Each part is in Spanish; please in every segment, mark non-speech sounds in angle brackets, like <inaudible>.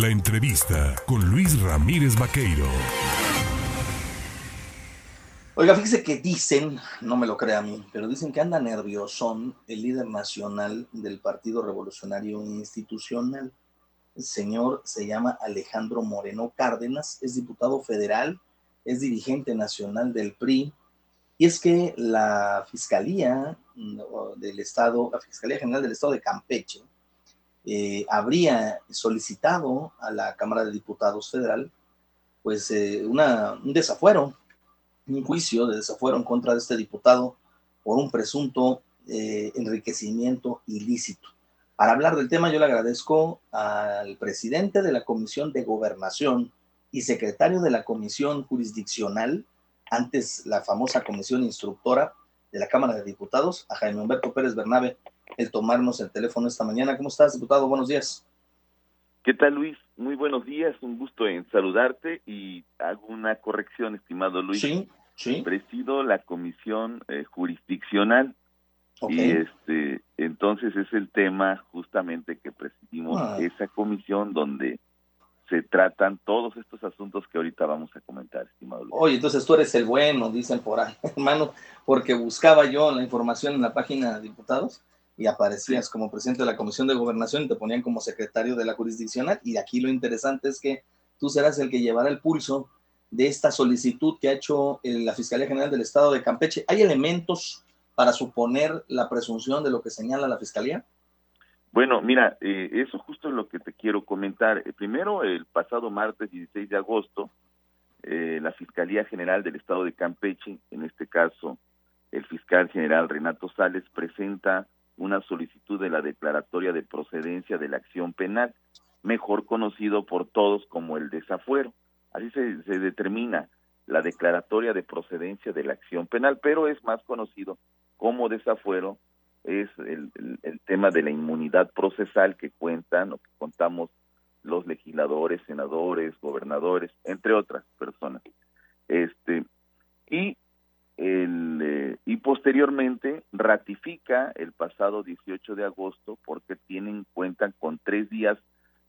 La entrevista con Luis Ramírez Vaqueiro. Oiga, fíjese que dicen, no me lo crea a mí, pero dicen que anda nerviosón el líder nacional del Partido Revolucionario Institucional. El señor se llama Alejandro Moreno Cárdenas, es diputado federal, es dirigente nacional del PRI, y es que la Fiscalía del Estado, la Fiscalía General del Estado de Campeche, eh, habría solicitado a la Cámara de Diputados Federal, pues, eh, una, un desafuero un juicio de desafuero en contra de este diputado por un presunto eh, enriquecimiento ilícito. Para hablar del tema, yo le agradezco al presidente de la Comisión de Gobernación y secretario de la Comisión Jurisdiccional, antes la famosa Comisión Instructora de la Cámara de Diputados, a Jaime Humberto Pérez Bernabe, el tomarnos el teléfono esta mañana. ¿Cómo estás, diputado? Buenos días. ¿Qué tal, Luis? Muy buenos días, un gusto en saludarte y hago una corrección, estimado Luis. Sí, sí. Presido la comisión eh, jurisdiccional y este entonces es el tema justamente que presidimos Ah. esa comisión donde se tratan todos estos asuntos que ahorita vamos a comentar, estimado Luis. Oye, entonces tú eres el bueno, dicen por ahí, <laughs> hermano, porque buscaba yo la información en la página de diputados y aparecías como presidente de la Comisión de Gobernación y te ponían como secretario de la jurisdiccional. Y aquí lo interesante es que tú serás el que llevará el pulso de esta solicitud que ha hecho eh, la Fiscalía General del Estado de Campeche. ¿Hay elementos para suponer la presunción de lo que señala la Fiscalía? Bueno, mira, eh, eso justo es lo que te quiero comentar. Eh, primero, el pasado martes 16 de agosto, eh, la Fiscalía General del Estado de Campeche, en este caso el fiscal general Renato Sales, presenta una solicitud de la declaratoria de procedencia de la acción penal, mejor conocido por todos como el desafuero. Así se, determina la declaratoria de procedencia de la acción penal, pero es más conocido como desafuero es el, el, el, tema de la inmunidad procesal que cuentan o que contamos los legisladores, senadores, gobernadores, entre otras personas. Este y el eh, y posteriormente ratifica el pasado 18 de agosto porque tienen cuentan con tres días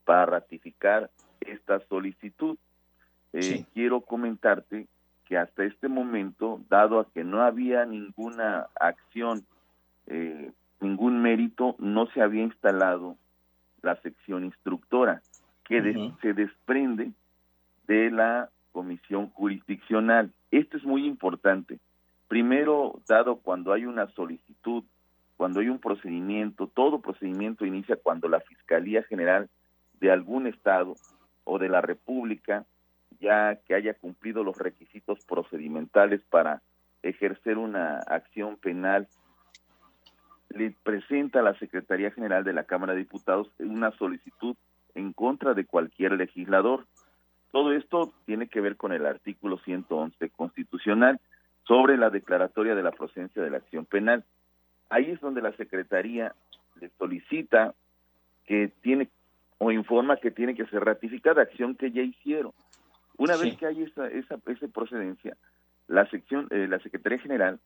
para ratificar esta solicitud. Eh, Sí. Quiero comentarte que hasta este momento, dado a que no había ninguna acción eh, ningún mérito, no se había instalado la sección instructora, que Ujú. se desprende de la comisión jurisdiccional. Esto es muy importante. Primero, dado cuando hay una solicitud, cuando hay un procedimiento, todo procedimiento inicia cuando la Fiscalía General de algún estado o de la República, ya que haya cumplido los requisitos procedimentales para ejercer una acción penal le presenta a la Secretaría General de la Cámara de Diputados una solicitud en contra de cualquier legislador. Todo esto tiene que ver con el artículo 111 constitucional sobre la declaratoria de la procedencia de la acción penal. Ahí es donde la Secretaría le solicita que tiene o informa que tiene que ser ratificada acción que ya hicieron. Una Sí. vez que hay esa, esa, esa procedencia, la sección, eh, la Secretaría General,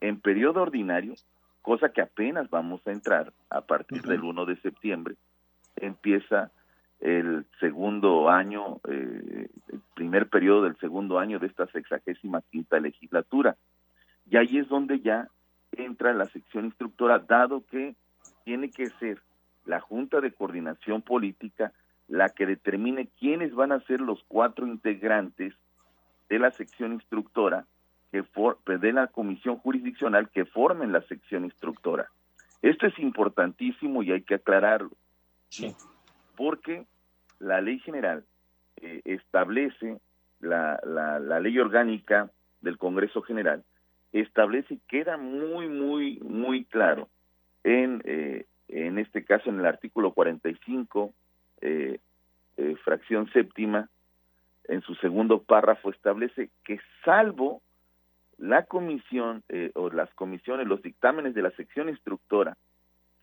en periodo ordinario, cosa que apenas vamos a entrar a partir del 1 de septiembre, empieza el segundo año, eh, el primer periodo del segundo año de esta sexagésima quinta legislatura. Y ahí es donde ya entra la sección instructora, dado que tiene que ser la Junta de Coordinación Política la que determine quiénes van a ser los cuatro integrantes de la sección instructora que for de la comisión jurisdiccional que formen la sección instructora. Esto es importantísimo y hay que aclararlo, Sí. Porque la ley general eh, establece, la, la, ley orgánica del Congreso General, establece y queda muy, muy, muy claro en, eh, en este caso en el artículo 45, eh, eh, fracción séptima, en su segundo párrafo establece que salvo la comisión eh, o las comisiones, los dictámenes de la sección instructora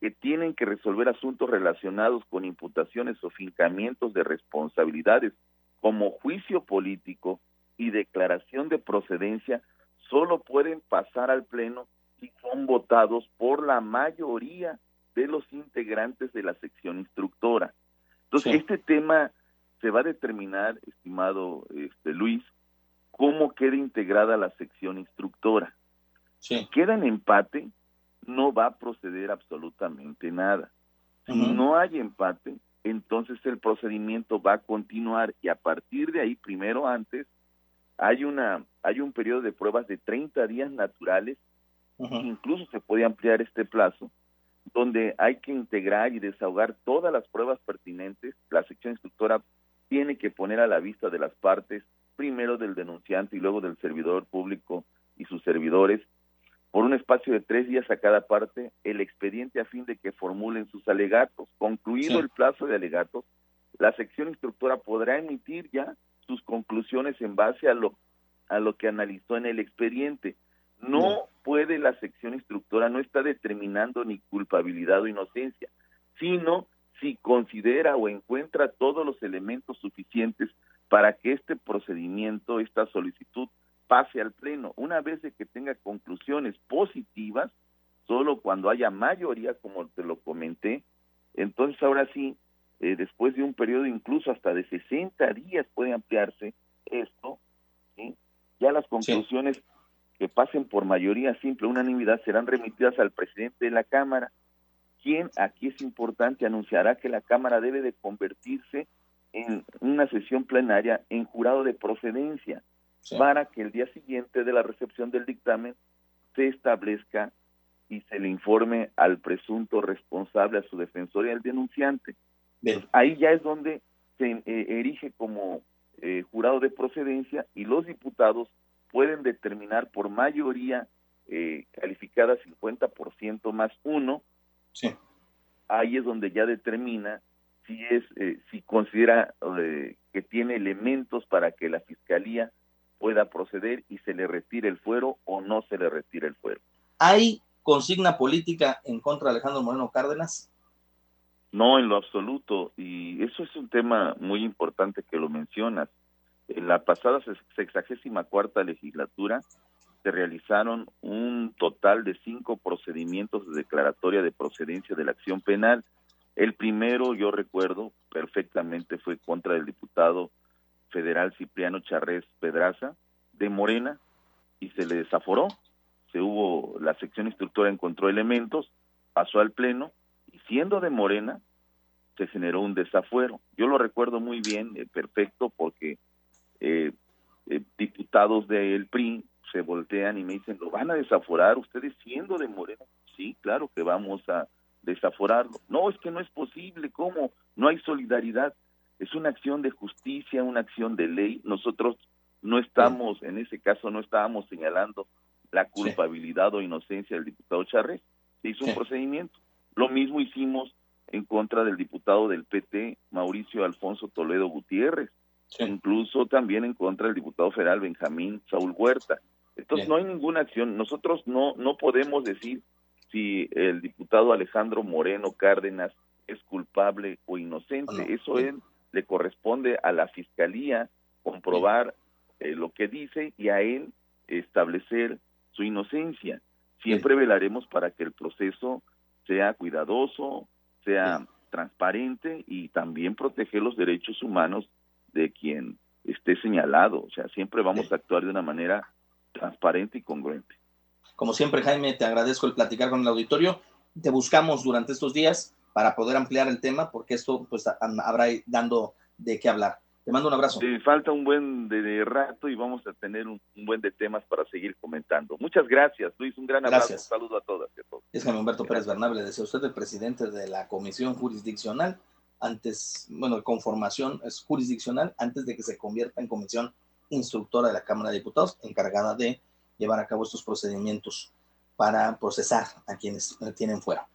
que tienen que resolver asuntos relacionados con imputaciones o fincamientos de responsabilidades como juicio político y declaración de procedencia, solo pueden pasar al Pleno si son votados por la mayoría de los integrantes de la sección instructora. Entonces, Sí. este tema se va a determinar, estimado este, Luis, cómo queda integrada la sección instructora. Si queda en empate, no va a proceder absolutamente nada. Si no hay empate, entonces el procedimiento va a continuar y a partir de ahí, primero antes, hay una hay un periodo de pruebas de 30 días naturales, incluso se puede ampliar este plazo, donde hay que integrar y desahogar todas las pruebas pertinentes. La sección instructora tiene que poner a la vista de las partes, primero del denunciante y luego del servidor público y sus servidores, por un espacio de tres días a cada parte el expediente a fin de que formulen sus alegatos. Concluido el plazo de alegatos, la sección instructora podrá emitir ya sus conclusiones en base a lo a lo que analizó en el expediente. No puede la sección instructora, no está determinando ni culpabilidad o inocencia, sino si considera o encuentra todos los elementos suficientes para que este procedimiento, esta solicitud, pase al Pleno. Una vez que tenga conclusiones positivas, solo cuando haya mayoría, como te lo comenté, entonces ahora sí, eh, después de un periodo incluso hasta de 60 días puede ampliarse esto, ya las conclusiones que pasen por mayoría simple, unanimidad, serán remitidas al presidente de la Cámara, quien, aquí es importante, anunciará que la Cámara debe de convertirse en una sesión plenaria en jurado de procedencia para que el día siguiente de la recepción del dictamen se establezca y se le informe al presunto responsable, a su defensor y al denunciante. ahí ya es donde se eh, erige como eh, jurado de procedencia y los diputados pueden determinar por mayoría eh, calificada 50% más uno. Ahí es donde ya determina si es eh, si considera que tiene elementos para que la fiscalía pueda proceder y se le retire el fuero o no se le retire el fuero. ¿Hay consigna política en contra de Alejandro Moreno Cárdenas? No, en lo absoluto. Y eso es un tema muy importante que lo mencionas. En la pasada sexagésima cuarta legislatura se realizaron un total de cinco procedimientos de declaratoria de procedencia de la acción penal. El primero, yo recuerdo perfectamente, fue contra el diputado federal Cipriano Charrés Pedraza de Morena y se le desaforó. Se hubo, la sección instructora encontró elementos, pasó al pleno y siendo de Morena se generó un desafuero. Yo lo recuerdo muy bien, eh, perfecto, porque eh, eh, diputados del PRI se voltean y me dicen, ¿lo van a desaforar ustedes siendo de Morena? Sí, claro que vamos a desaforarlo. No, es que no es posible, ¿cómo? No hay solidaridad es una acción de justicia, una acción de ley. Nosotros no estamos, en ese caso, no estábamos señalando la culpabilidad o inocencia del diputado Charres. Se hizo un procedimiento. Lo mismo hicimos en contra del diputado del PT, Mauricio Alfonso Toledo Gutiérrez. Incluso también en contra del diputado federal Benjamín Saúl Huerta. Entonces no hay ninguna acción. Nosotros no, no podemos decir si el diputado Alejandro Moreno Cárdenas es culpable o inocente. Eso es le corresponde a la fiscalía comprobar eh, lo que dice y a él establecer su inocencia. Siempre velaremos para que el proceso sea cuidadoso, sea transparente y también proteger los derechos humanos de quien esté señalado. O sea, siempre vamos a actuar de una manera transparente y congruente. Como siempre, Jaime, te agradezco el platicar con el auditorio. Te buscamos durante estos días para poder ampliar el tema, porque esto pues habrá dando de qué hablar. Te mando un abrazo. Sí, falta un buen de, rato y vamos a tener un, buen de temas para seguir comentando. Muchas gracias, Luis. Un gran abrazo. Un saludo a todas y a todos. Es Jaime Humberto Pérez Bernabé, le deseo usted el presidente de la Comisión Jurisdiccional, antes, bueno, conformación es jurisdiccional, antes de que se convierta en comisión instructora de la Cámara de Diputados, encargada de llevar a cabo estos procedimientos para procesar a quienes tienen fuera.